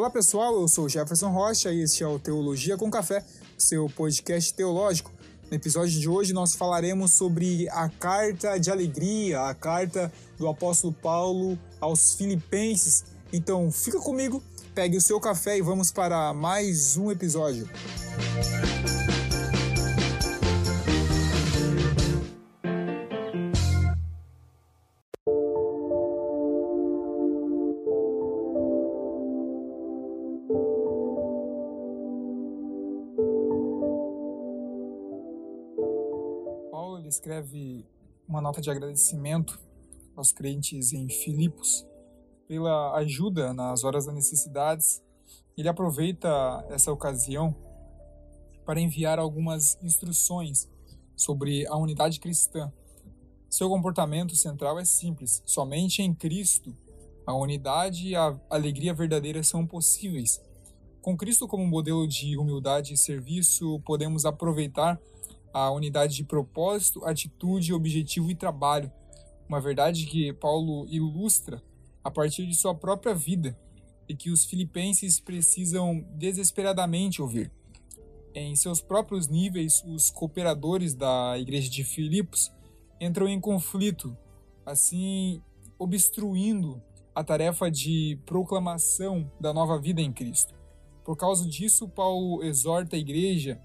Olá pessoal, eu sou Jefferson Rocha e este é o Teologia com Café, seu podcast teológico. No episódio de hoje nós falaremos sobre a carta de alegria, a carta do apóstolo Paulo aos Filipenses. Então fica comigo, pegue o seu café e vamos para mais um episódio. Escreve uma nota de agradecimento aos crentes em Filipos pela ajuda nas horas das necessidades. Ele aproveita essa ocasião para enviar algumas instruções sobre a unidade cristã. Seu comportamento central é simples: somente em Cristo a unidade e a alegria verdadeira são possíveis. Com Cristo como modelo de humildade e serviço, podemos aproveitar a unidade de propósito, atitude, objetivo e trabalho. Uma verdade que Paulo ilustra a partir de sua própria vida e que os filipenses precisam desesperadamente ouvir. Em seus próprios níveis, os cooperadores da igreja de Filipos entram em conflito, assim obstruindo a tarefa de proclamação da nova vida em Cristo. Por causa disso, Paulo exorta a igreja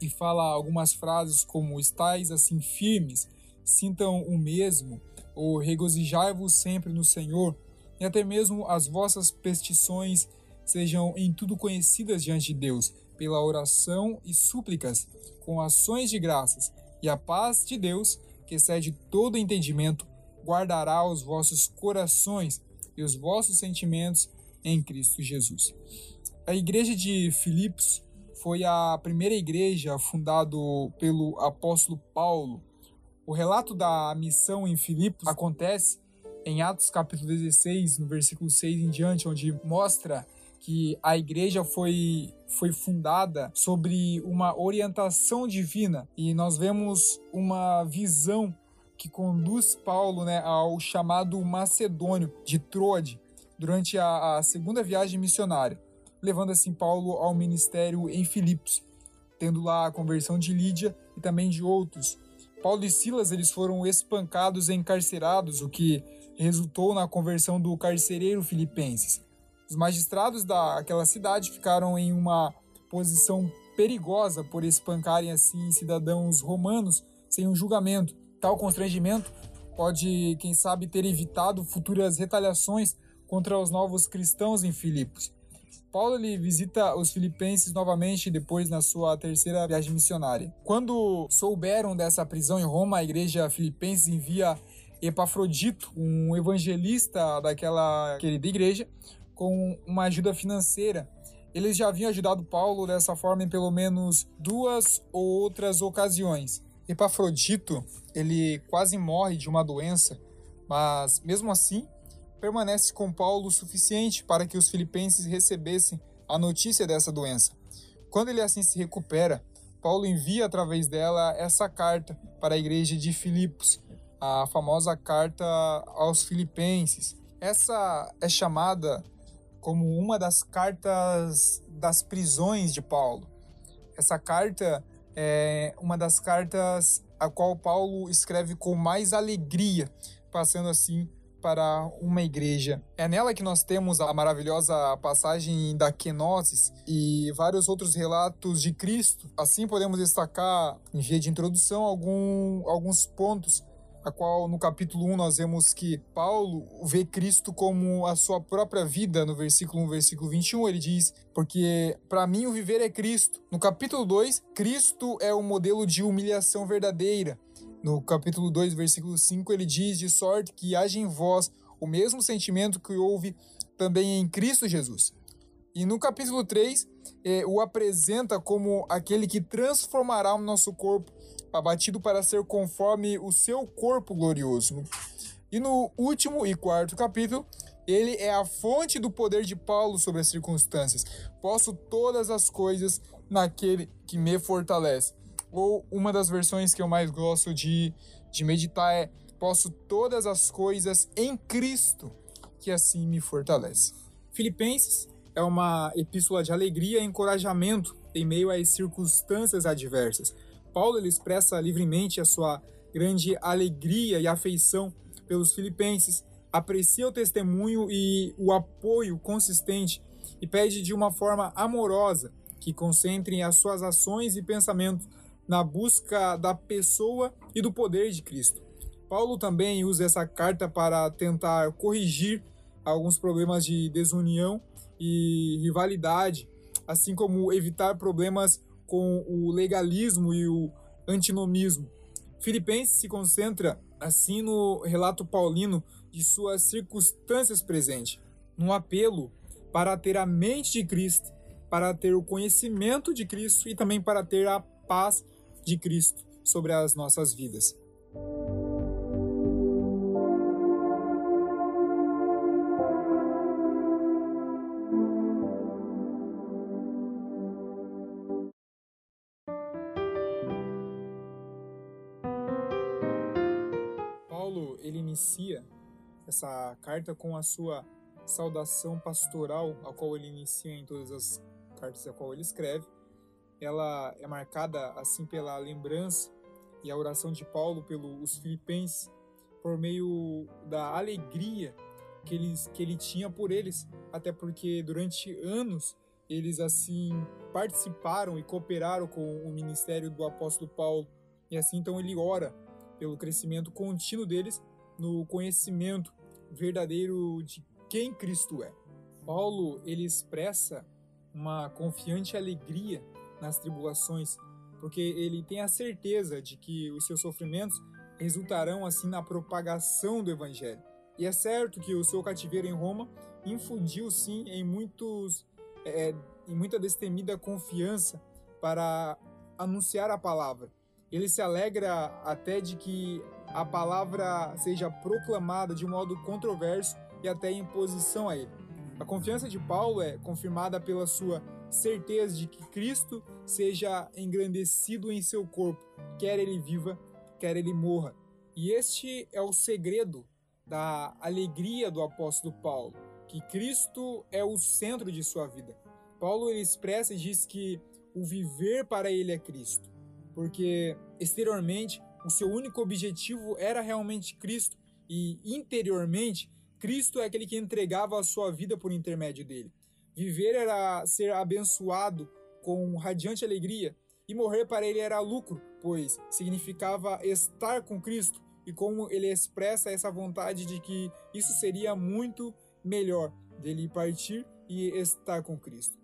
e fala algumas frases como estais assim firmes, sintam o mesmo, ou regozijai-vos sempre no Senhor, e até mesmo as vossas petições sejam em tudo conhecidas diante de Deus, pela oração e súplicas, com ações de graças, e a paz de Deus, que excede todo entendimento, guardará os vossos corações e os vossos sentimentos em Cristo Jesus. A igreja de Filipos foi a primeira igreja fundada pelo apóstolo Paulo. O relato da missão em Filipos acontece em Atos capítulo 16, no versículo 6 em diante, onde mostra que a igreja foi, foi fundada sobre uma orientação divina e nós vemos uma visão que conduz Paulo né, ao chamado macedônio de Troade durante a, a segunda viagem missionária levando assim Paulo ao ministério em Filipos, tendo lá a conversão de Lídia e também de outros. Paulo e Silas eles foram espancados e encarcerados, o que resultou na conversão do carcereiro filipenses. Os magistrados daquela cidade ficaram em uma posição perigosa por espancarem assim cidadãos romanos sem um julgamento. Tal constrangimento pode, quem sabe, ter evitado futuras retaliações contra os novos cristãos em Filipos. Paulo ele visita os filipenses novamente depois na sua terceira viagem missionária. Quando souberam dessa prisão em Roma, a igreja filipense envia Epafrodito, um evangelista daquela querida igreja, com uma ajuda financeira. Eles já haviam ajudado Paulo dessa forma em pelo menos duas ou outras ocasiões. Epafrodito, ele quase morre de uma doença, mas mesmo assim, permanece com Paulo o suficiente para que os filipenses recebessem a notícia dessa doença. Quando ele assim se recupera, Paulo envia através dela essa carta para a igreja de Filipos, a famosa carta aos filipenses. Essa é chamada como uma das cartas das prisões de Paulo. Essa carta é uma das cartas a qual Paulo escreve com mais alegria, passando assim para uma igreja. É nela que nós temos a maravilhosa passagem da kenosis e vários outros relatos de Cristo. Assim podemos destacar, em via de introdução, algum, alguns pontos a qual no capítulo 1 nós vemos que Paulo vê Cristo como a sua própria vida, no versículo 1, versículo 21, ele diz: "Porque para mim o viver é Cristo". No capítulo 2, Cristo é o modelo de humilhação verdadeira. No capítulo 2, versículo 5, ele diz: De sorte que haja em vós o mesmo sentimento que houve também em Cristo Jesus. E no capítulo 3, eh, o apresenta como aquele que transformará o nosso corpo abatido para ser conforme o seu corpo glorioso. E no último e quarto capítulo, ele é a fonte do poder de Paulo sobre as circunstâncias. Posso todas as coisas naquele que me fortalece. Ou uma das versões que eu mais gosto de, de meditar é: Posso todas as coisas em Cristo, que assim me fortalece. Filipenses é uma epístola de alegria e encorajamento em meio às circunstâncias adversas. Paulo ele expressa livremente a sua grande alegria e afeição pelos filipenses, aprecia o testemunho e o apoio consistente e pede de uma forma amorosa que concentrem as suas ações e pensamentos na busca da pessoa e do poder de Cristo. Paulo também usa essa carta para tentar corrigir alguns problemas de desunião e rivalidade, assim como evitar problemas com o legalismo e o antinomismo. Filipenses se concentra assim no relato paulino de suas circunstâncias presentes, no apelo para ter a mente de Cristo, para ter o conhecimento de Cristo e também para ter a paz de Cristo sobre as nossas vidas. Paulo ele inicia essa carta com a sua saudação pastoral, a qual ele inicia em todas as cartas a qual ele escreve. Ela é marcada assim pela lembrança e a oração de Paulo pelos filipenses, por meio da alegria que, eles, que ele tinha por eles, até porque durante anos eles assim participaram e cooperaram com o ministério do apóstolo Paulo, e assim então ele ora pelo crescimento contínuo deles no conhecimento verdadeiro de quem Cristo é. Paulo ele expressa uma confiante alegria nas tribulações, porque ele tem a certeza de que os seus sofrimentos resultarão assim na propagação do evangelho. E é certo que o seu cativeiro em Roma infundiu sim em muitos é, em muita destemida confiança para anunciar a palavra. Ele se alegra até de que a palavra seja proclamada de modo controverso e até em posição a ele. A confiança de Paulo é confirmada pela sua certeza de que Cristo seja engrandecido em seu corpo, quer ele viva, quer ele morra. E este é o segredo da alegria do apóstolo Paulo, que Cristo é o centro de sua vida. Paulo ele expressa e diz que o viver para ele é Cristo, porque exteriormente o seu único objetivo era realmente Cristo e interiormente Cristo é aquele que entregava a sua vida por intermédio dele. Viver era ser abençoado com radiante alegria, e morrer para ele era lucro, pois significava estar com Cristo, e como ele expressa essa vontade de que isso seria muito melhor dele partir e estar com Cristo.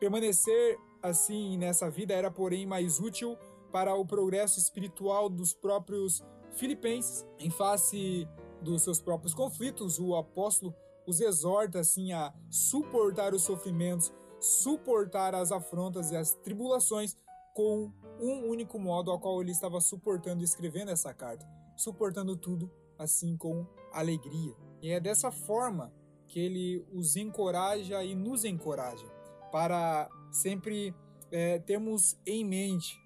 Permanecer assim nessa vida era, porém, mais útil para o progresso espiritual dos próprios filipenses em face dos seus próprios conflitos, o apóstolo os exorta assim a suportar os sofrimentos, suportar as afrontas e as tribulações com um único modo ao qual ele estava suportando escrevendo essa carta, suportando tudo assim com alegria. E é dessa forma que ele os encoraja e nos encoraja para sempre é, termos em mente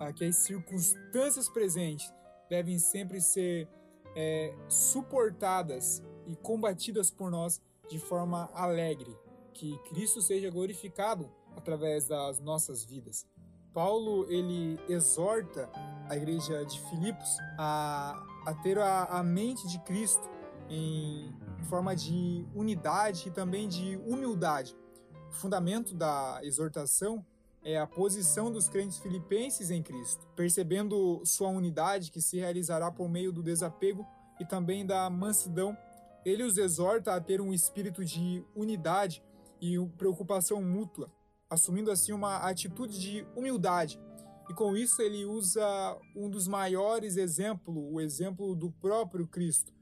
ah, que as circunstâncias presentes devem sempre ser é, suportadas e combatidas por nós de forma alegre. Que Cristo seja glorificado através das nossas vidas. Paulo ele exorta a igreja de Filipos a, a ter a, a mente de Cristo em forma de unidade e também de humildade. O fundamento da exortação é a posição dos crentes filipenses em Cristo, percebendo sua unidade que se realizará por meio do desapego e também da mansidão. Ele os exorta a ter um espírito de unidade e preocupação mútua, assumindo assim uma atitude de humildade. E com isso ele usa um dos maiores exemplos, o exemplo do próprio Cristo,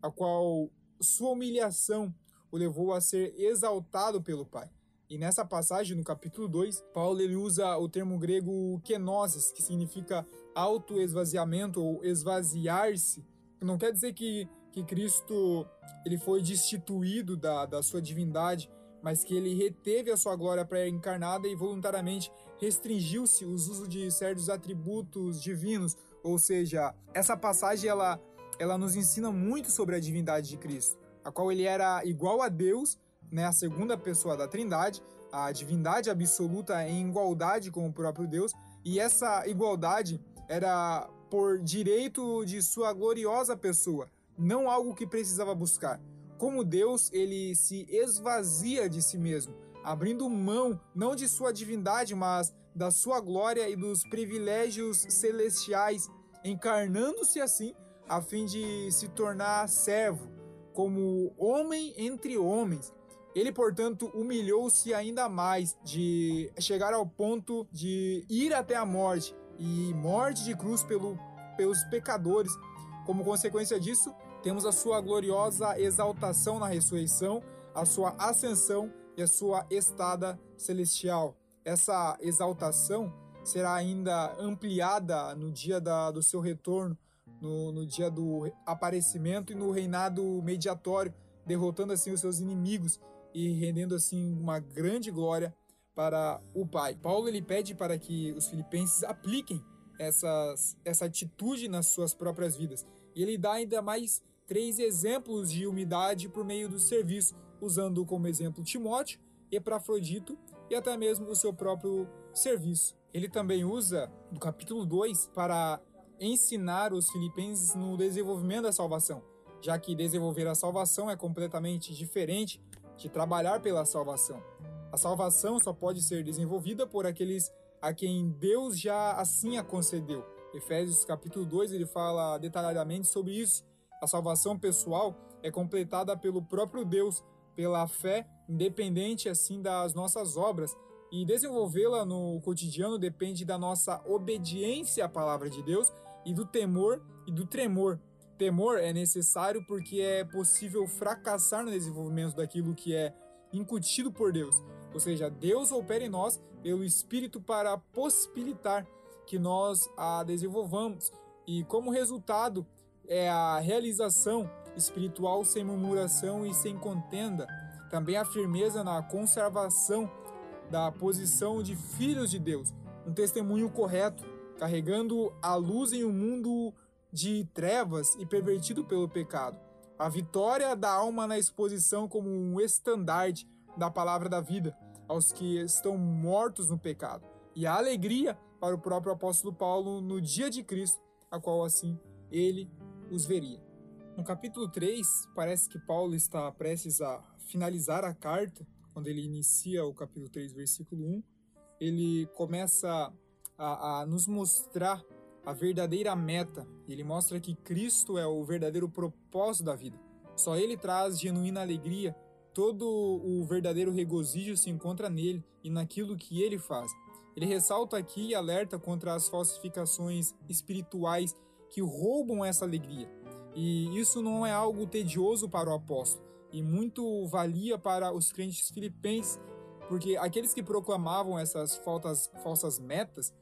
a qual sua humilhação o levou a ser exaltado pelo Pai. E nessa passagem, no capítulo 2, Paulo ele usa o termo grego kenosis, que significa autoesvaziamento ou esvaziar-se. Não quer dizer que, que Cristo ele foi destituído da, da sua divindade, mas que ele reteve a sua glória pré-encarnada e voluntariamente restringiu-se os usos de certos atributos divinos. Ou seja, essa passagem ela, ela nos ensina muito sobre a divindade de Cristo, a qual ele era igual a Deus, né, a segunda pessoa da Trindade, a divindade absoluta em igualdade com o próprio Deus, e essa igualdade era por direito de sua gloriosa pessoa, não algo que precisava buscar. Como Deus, ele se esvazia de si mesmo, abrindo mão não de sua divindade, mas da sua glória e dos privilégios celestiais, encarnando-se assim a fim de se tornar servo, como homem entre homens. Ele, portanto, humilhou-se ainda mais, de chegar ao ponto de ir até a morte e morte de cruz pelo, pelos pecadores. Como consequência disso, temos a sua gloriosa exaltação na ressurreição, a sua ascensão e a sua estada celestial. Essa exaltação será ainda ampliada no dia da, do seu retorno, no, no dia do aparecimento e no reinado mediatório, derrotando assim os seus inimigos e rendendo assim uma grande glória para o Pai. Paulo ele pede para que os filipenses apliquem essas, essa atitude nas suas próprias vidas. E ele dá ainda mais três exemplos de humildade por meio do serviço, usando como exemplo Timóteo, Epafrodito e até mesmo o seu próprio serviço. Ele também usa do capítulo 2 para ensinar os filipenses no desenvolvimento da salvação, já que desenvolver a salvação é completamente diferente de trabalhar pela salvação. A salvação só pode ser desenvolvida por aqueles a quem Deus já assim a concedeu. Efésios capítulo 2 ele fala detalhadamente sobre isso a salvação pessoal é completada pelo próprio Deus, pela fé, independente assim das nossas obras, e desenvolvê-la no cotidiano depende da nossa obediência à palavra de Deus e do temor e do tremor. Temor é necessário porque é possível fracassar no desenvolvimento daquilo que é incutido por Deus. Ou seja, Deus opera em nós pelo Espírito para possibilitar que nós a desenvolvamos. E como resultado, é a realização espiritual sem murmuração e sem contenda, também a firmeza na conservação da posição de filhos de Deus, um testemunho correto, carregando a luz em um mundo de trevas e pervertido pelo pecado. A vitória da alma na exposição como um estandarte da palavra da vida aos que estão mortos no pecado. E a alegria para o próprio apóstolo Paulo no dia de Cristo, a qual assim ele os veria. No capítulo 3, parece que Paulo está prestes a finalizar a carta, quando ele inicia o capítulo 3, versículo 1, ele começa a, a nos mostrar a verdadeira meta. Ele mostra que Cristo é o verdadeiro propósito da vida. Só ele traz genuína alegria, todo o verdadeiro regozijo se encontra nele e naquilo que ele faz. Ele ressalta aqui e alerta contra as falsificações espirituais que roubam essa alegria. E isso não é algo tedioso para o apóstolo, e muito valia para os crentes filipenses, porque aqueles que proclamavam essas faltas, falsas metas,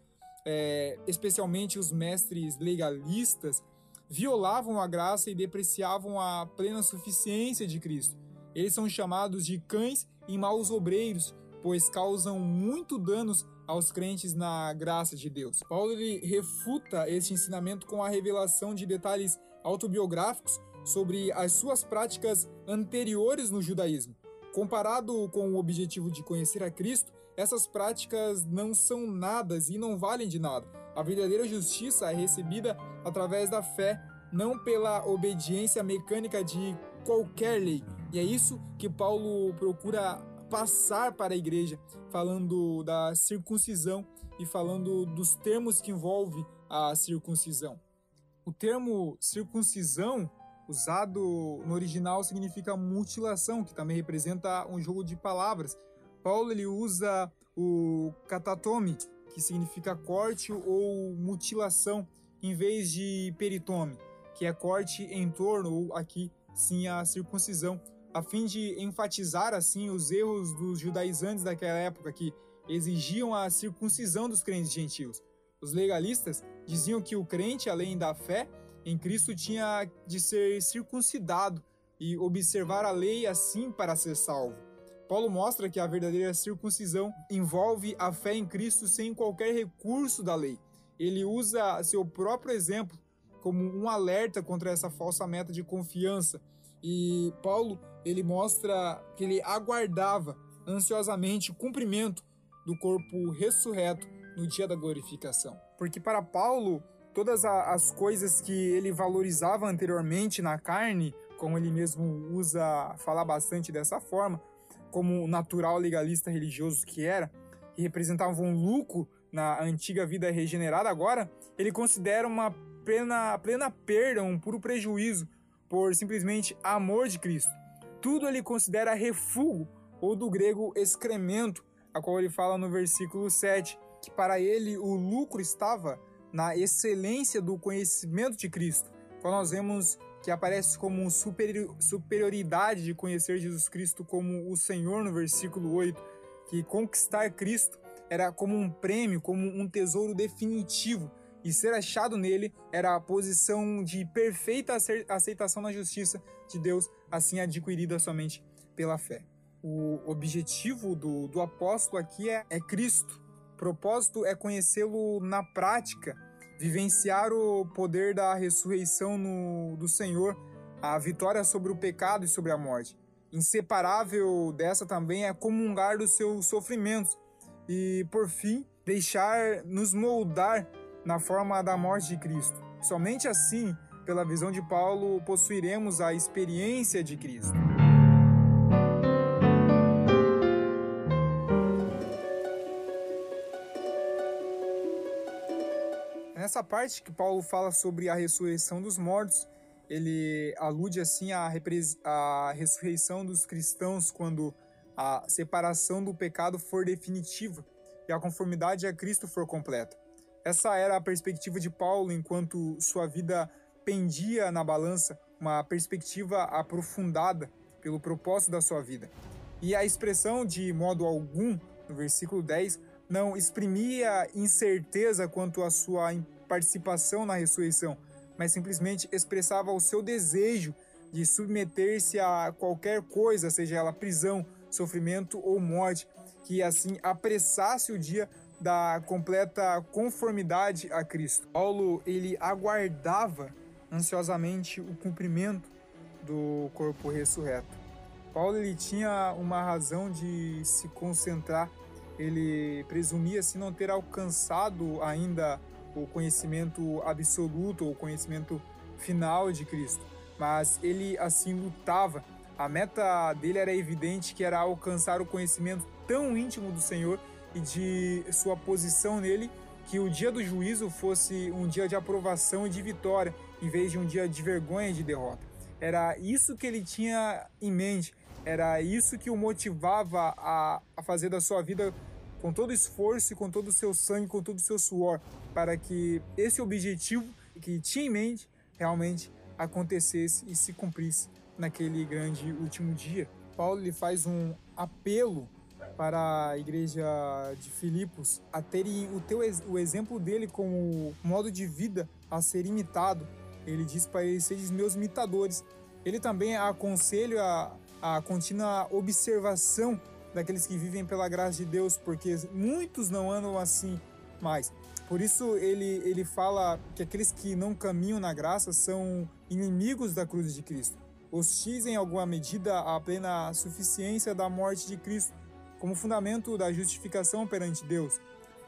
é, especialmente os mestres legalistas, violavam a graça e depreciavam a plena suficiência de Cristo. Eles são chamados de cães e maus obreiros, pois causam muito danos aos crentes na graça de Deus. Paulo ele refuta este ensinamento com a revelação de detalhes autobiográficos sobre as suas práticas anteriores no judaísmo. Comparado com o objetivo de conhecer a Cristo, essas práticas não são nadas e não valem de nada. A verdadeira justiça é recebida através da fé, não pela obediência mecânica de qualquer lei. E é isso que Paulo procura passar para a igreja, falando da circuncisão e falando dos termos que envolve a circuncisão. O termo circuncisão, usado no original, significa mutilação, que também representa um jogo de palavras. Paulo ele usa o katatome, que significa corte ou mutilação, em vez de peritome, que é corte em torno, ou aqui sim a circuncisão, a fim de enfatizar assim os erros dos judaizantes daquela época que exigiam a circuncisão dos crentes gentios. Os legalistas diziam que o crente, além da fé em Cristo, tinha de ser circuncidado e observar a lei assim para ser salvo. Paulo mostra que a verdadeira circuncisão envolve a fé em Cristo sem qualquer recurso da lei. Ele usa seu próprio exemplo como um alerta contra essa falsa meta de confiança E Paulo, ele mostra que ele aguardava ansiosamente o cumprimento do corpo ressurreto no dia da glorificação. Porque para Paulo, todas as coisas que ele valorizava anteriormente na carne, como ele mesmo usa falar bastante dessa forma, como natural legalista religioso que era, que representavam um lucro na antiga vida regenerada agora, ele considera uma plena, plena perda, um puro prejuízo por simplesmente amor de Cristo. Tudo ele considera refúgio, ou do grego excremento, a qual ele fala no versículo 7, que para ele o lucro estava na excelência do conhecimento de Cristo. Quando nós vemos que aparece como superior, superioridade de conhecer Jesus Cristo como o Senhor no versículo 8, que conquistar Cristo era como um prêmio, como um tesouro definitivo, e ser achado nele era a posição de perfeita aceitação na justiça de Deus, assim adquirida somente pela fé. O objetivo do, do apóstolo aqui é, é Cristo. O propósito é conhecê-lo na prática, vivenciar o poder da ressurreição no, do Senhor, a vitória sobre o pecado e sobre a morte. Inseparável dessa também é comungar dos seus sofrimentos e, por fim, deixar nos moldar na forma da morte de Cristo. Somente assim, pela visão de Paulo, possuiremos a experiência de Cristo. Nessa parte que Paulo fala sobre a ressurreição dos mortos, ele alude assim à, à ressurreição dos cristãos quando a separação do pecado for definitiva e a conformidade a Cristo for completa. Essa era a perspectiva de Paulo enquanto sua vida pendia na balança, uma perspectiva aprofundada pelo propósito da sua vida. E a expressão de modo algum, no versículo 10, não exprimia incerteza quanto à sua participação na ressurreição, mas simplesmente expressava o seu desejo de submeter-se a qualquer coisa, seja ela prisão, sofrimento ou morte, que assim apressasse o dia da completa conformidade a Cristo. Paulo ele aguardava ansiosamente o cumprimento do corpo ressurreto. Paulo ele tinha uma razão de se concentrar ele presumia-se não ter alcançado ainda o conhecimento absoluto ou conhecimento final de Cristo, mas ele assim lutava. A meta dele era evidente que era alcançar o conhecimento tão íntimo do Senhor e de sua posição nele que o dia do juízo fosse um dia de aprovação e de vitória, em vez de um dia de vergonha e de derrota. Era isso que ele tinha em mente, era isso que o motivava a, a fazer da sua vida com todo esforço com todo o seu sangue, com todo o seu suor, para que esse objetivo que tinha em mente realmente acontecesse e se cumprisse naquele grande último dia. Paulo lhe faz um apelo para a igreja de Filipos a terem o, teu, o exemplo dele como modo de vida a ser imitado. Ele diz para eles, sejam meus imitadores. Ele também aconselha a, a contínua observação daqueles que vivem pela graça de Deus, porque muitos não andam assim mais. Por isso ele, ele fala que aqueles que não caminham na graça são inimigos da cruz de Cristo. Hostis em alguma medida a plena suficiência da morte de Cristo como fundamento da justificação perante Deus,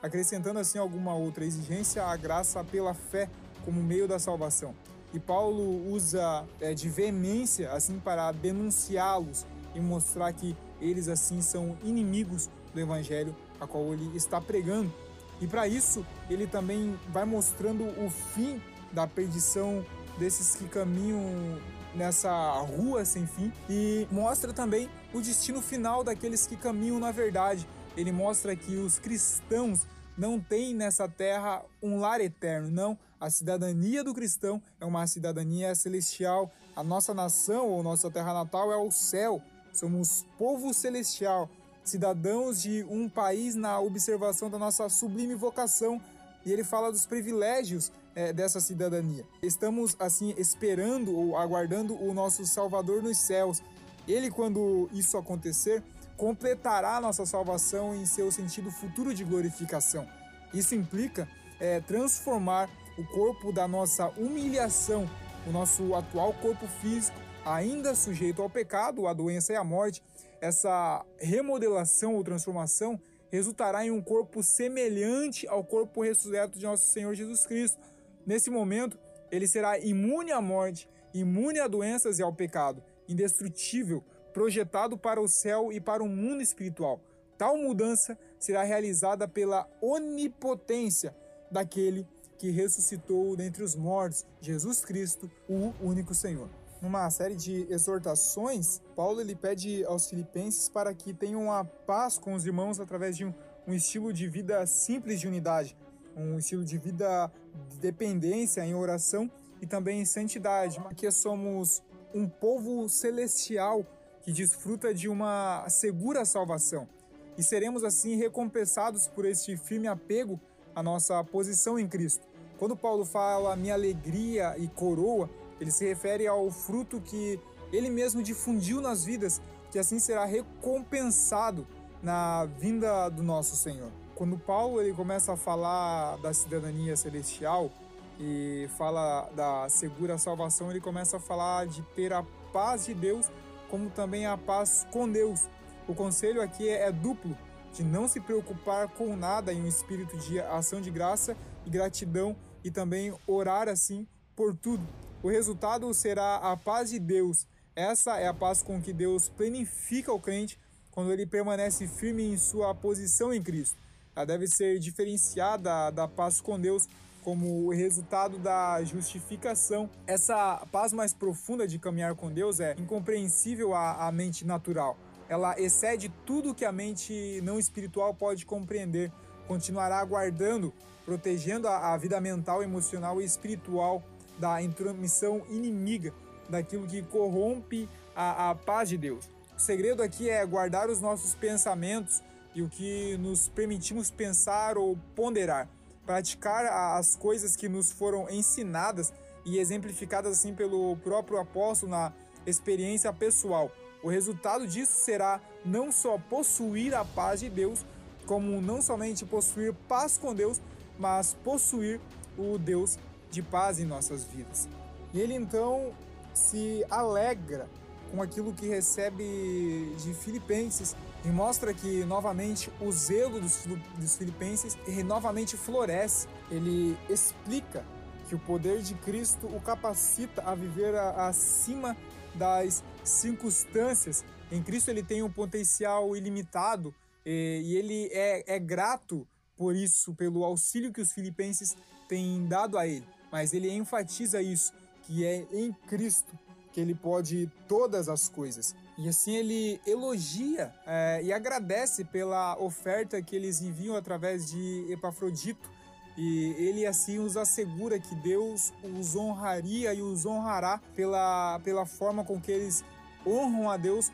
acrescentando assim alguma outra exigência à graça pela fé como meio da salvação. E Paulo usa é, de veemência assim para denunciá-los e mostrar que eles assim são inimigos do evangelho a qual ele está pregando. E para isso, ele também vai mostrando o fim da perdição desses que caminham nessa rua sem fim e mostra também o destino final daqueles que caminham na verdade. Ele mostra que os cristãos não têm nessa terra um lar eterno, não. A cidadania do cristão é uma cidadania celestial. A nossa nação ou nossa terra natal é o céu. Somos povo celestial, cidadãos de um país na observação da nossa sublime vocação. E ele fala dos privilégios é, dessa cidadania. Estamos, assim, esperando ou aguardando o nosso Salvador nos céus. Ele, quando isso acontecer, completará nossa salvação em seu sentido futuro de glorificação. Isso implica é, transformar o corpo da nossa humilhação, o nosso atual corpo físico, ainda sujeito ao pecado, a doença e a morte, essa remodelação ou transformação resultará em um corpo semelhante ao corpo ressurreto de nosso Senhor Jesus Cristo. Nesse momento, ele será imune à morte, imune a doenças e ao pecado, indestrutível, projetado para o céu e para o mundo espiritual. Tal mudança será realizada pela onipotência daquele que ressuscitou dentre os mortos, Jesus Cristo, o único Senhor. Numa série de exortações, Paulo ele pede aos filipenses para que tenham a paz com os irmãos através de um, um estilo de vida simples de unidade, um estilo de vida de dependência em oração e também em santidade, porque somos um povo celestial que desfruta de uma segura salvação e seremos assim recompensados por este firme apego à nossa posição em Cristo. Quando Paulo fala minha alegria e coroa, ele se refere ao fruto que ele mesmo difundiu nas vidas, que assim será recompensado na vinda do nosso Senhor. Quando Paulo ele começa a falar da cidadania celestial e fala da segura salvação, ele começa a falar de ter a paz de Deus, como também a paz com Deus. O conselho aqui é duplo, de não se preocupar com nada em um espírito de ação de graça e gratidão e também orar assim por tudo. O resultado será a paz de Deus. Essa é a paz com que Deus planifica o crente quando ele permanece firme em sua posição em Cristo. Ela deve ser diferenciada da paz com Deus como resultado da justificação. Essa paz mais profunda de caminhar com Deus é incompreensível à, à mente natural. Ela excede tudo que a mente não espiritual pode compreender. Continuará guardando, protegendo a, a vida mental, emocional e espiritual da intromissão inimiga, daquilo que corrompe a, a paz de Deus. O segredo aqui é guardar os nossos pensamentos e o que nos permitimos pensar ou ponderar, praticar as coisas que nos foram ensinadas e exemplificadas assim pelo próprio apóstolo na experiência pessoal. O resultado disso será não só possuir a paz de Deus, como não somente possuir paz com Deus, mas possuir o Deus de paz em nossas vidas. E ele então se alegra com aquilo que recebe de Filipenses e mostra que novamente o zelo dos, dos filipenses novamente floresce. Ele explica que o poder de Cristo o capacita a viver a, acima das circunstâncias. Em Cristo ele tem um potencial ilimitado e, e ele é, é grato por isso, pelo auxílio que os filipenses têm dado a ele. Mas ele enfatiza isso, que é em Cristo que ele pode todas as coisas. E assim ele elogia é, e agradece pela oferta que eles enviam através de Epafrodito. E ele assim os assegura que Deus os honraria e os honrará pela, pela forma com que eles honram a Deus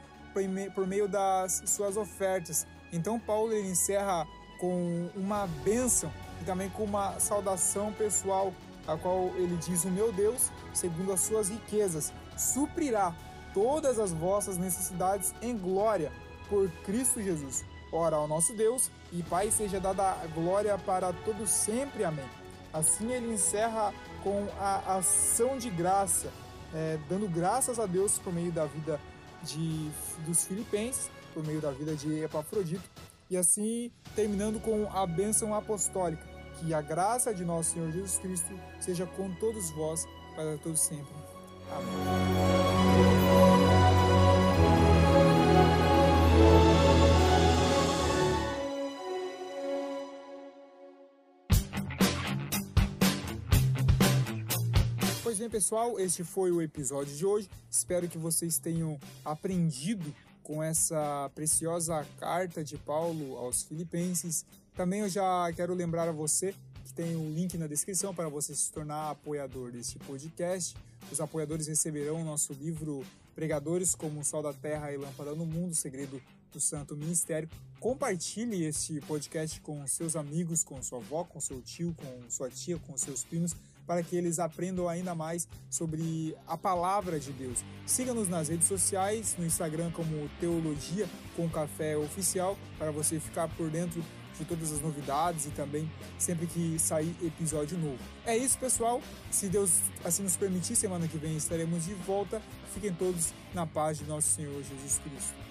por meio das suas ofertas. Então Paulo ele encerra com uma bênção e também com uma saudação pessoal, a qual ele diz: O meu Deus, segundo as suas riquezas, suprirá todas as vossas necessidades em glória por Cristo Jesus. Ora, ao nosso Deus e Pai seja dada a glória para todos sempre. Amém. Assim ele encerra com a ação de graça, é, dando graças a Deus por meio da vida de, dos filipenses, por meio da vida de Epafrodito, e assim terminando com a bênção apostólica. Que a graça de nosso Senhor Jesus Cristo seja com todos vós para todos sempre. Pois pessoal, este foi o episódio de hoje. Espero que vocês tenham aprendido com essa preciosa carta de Paulo aos Filipenses. Também eu já quero lembrar a você que tem o um link na descrição para você se tornar apoiador deste podcast. Os apoiadores receberão o nosso livro Pregadores como o Sol da Terra e Lâmpada no Mundo, Segredo do Santo Ministério. Compartilhe este podcast com seus amigos, com sua avó, com seu tio, com sua tia, com seus primos, para que eles aprendam ainda mais sobre a palavra de Deus. Siga-nos nas redes sociais, no Instagram como Teologia com Café Oficial, para você ficar por dentro de todas as novidades e também sempre que sair episódio novo. É isso, pessoal. Se Deus assim nos permitir, semana que vem estaremos de volta. Fiquem todos na paz de nosso Senhor Jesus Cristo.